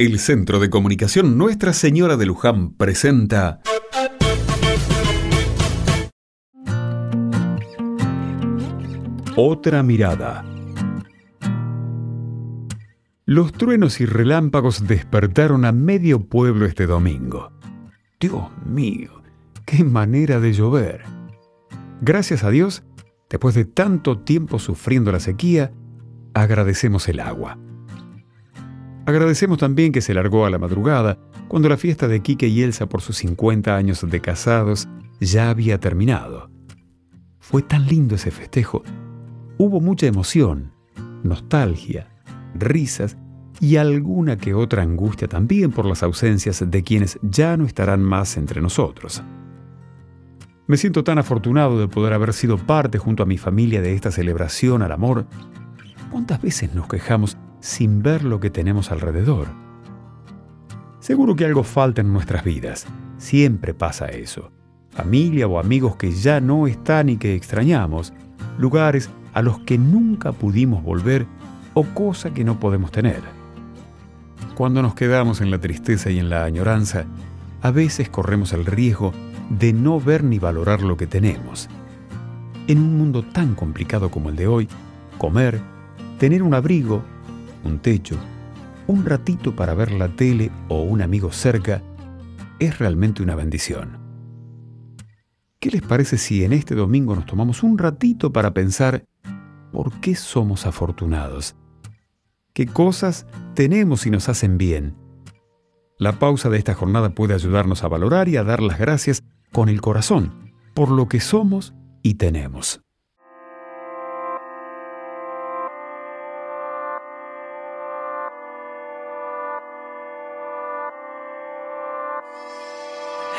El Centro de Comunicación Nuestra Señora de Luján presenta Otra mirada. Los truenos y relámpagos despertaron a medio pueblo este domingo. Dios mío, qué manera de llover. Gracias a Dios, después de tanto tiempo sufriendo la sequía, agradecemos el agua. Agradecemos también que se largó a la madrugada, cuando la fiesta de Quique y Elsa por sus 50 años de casados ya había terminado. Fue tan lindo ese festejo. Hubo mucha emoción, nostalgia, risas y alguna que otra angustia también por las ausencias de quienes ya no estarán más entre nosotros. Me siento tan afortunado de poder haber sido parte junto a mi familia de esta celebración al amor. ¿Cuántas veces nos quejamos sin ver lo que tenemos alrededor. Seguro que algo falta en nuestras vidas. Siempre pasa eso. Familia o amigos que ya no están y que extrañamos. Lugares a los que nunca pudimos volver o cosa que no podemos tener. Cuando nos quedamos en la tristeza y en la añoranza, a veces corremos el riesgo de no ver ni valorar lo que tenemos. En un mundo tan complicado como el de hoy, comer, tener un abrigo un techo, un ratito para ver la tele o un amigo cerca, es realmente una bendición. ¿Qué les parece si en este domingo nos tomamos un ratito para pensar por qué somos afortunados? ¿Qué cosas tenemos y nos hacen bien? La pausa de esta jornada puede ayudarnos a valorar y a dar las gracias con el corazón por lo que somos y tenemos.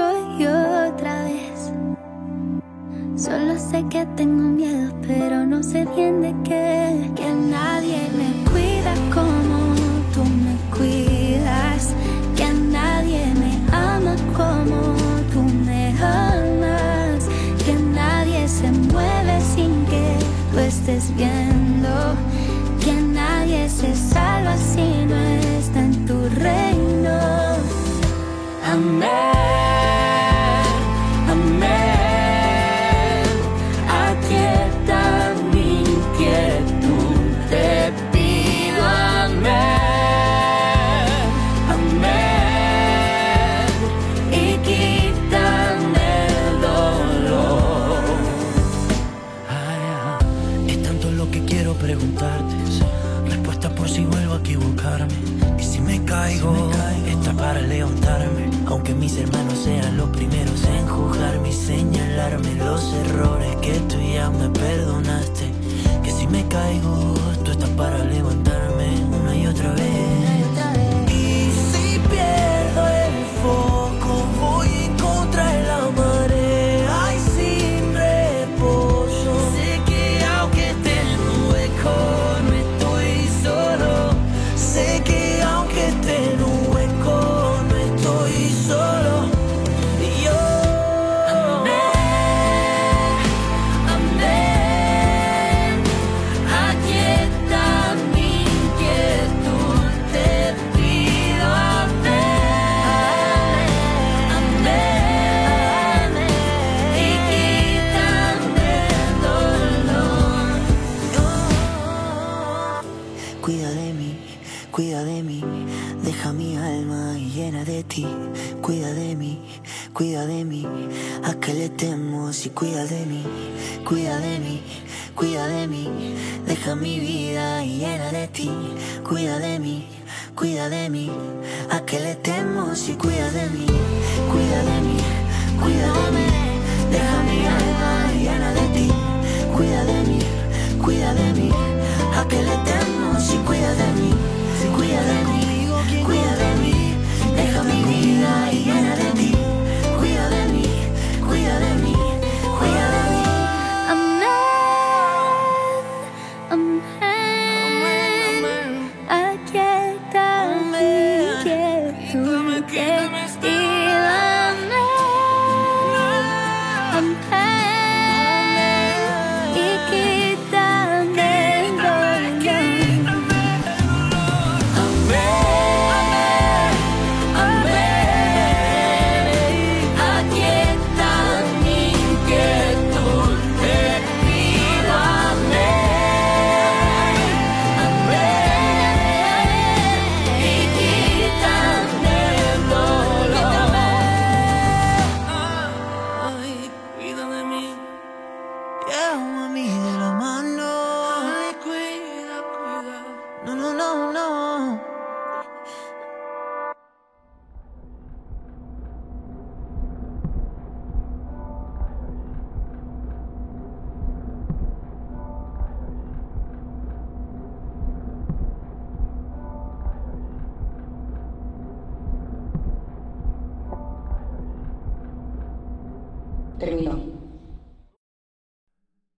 Soy yo otra vez. Solo sé que tengo miedo, pero no sé bien de qué. Que nadie señalarme los errores que tú ya me perdonaste. Que si me caigo, tú estás para levantarme cuida de mí, cuida de mí, a que le temo si cuida de mí, cuida de mí, cuida de mí, deja mi vida llena de ti, cuida de mí, cuida de mí, a que le temo si cuida de mí, cuida de mí, cuida de mí, Terminó.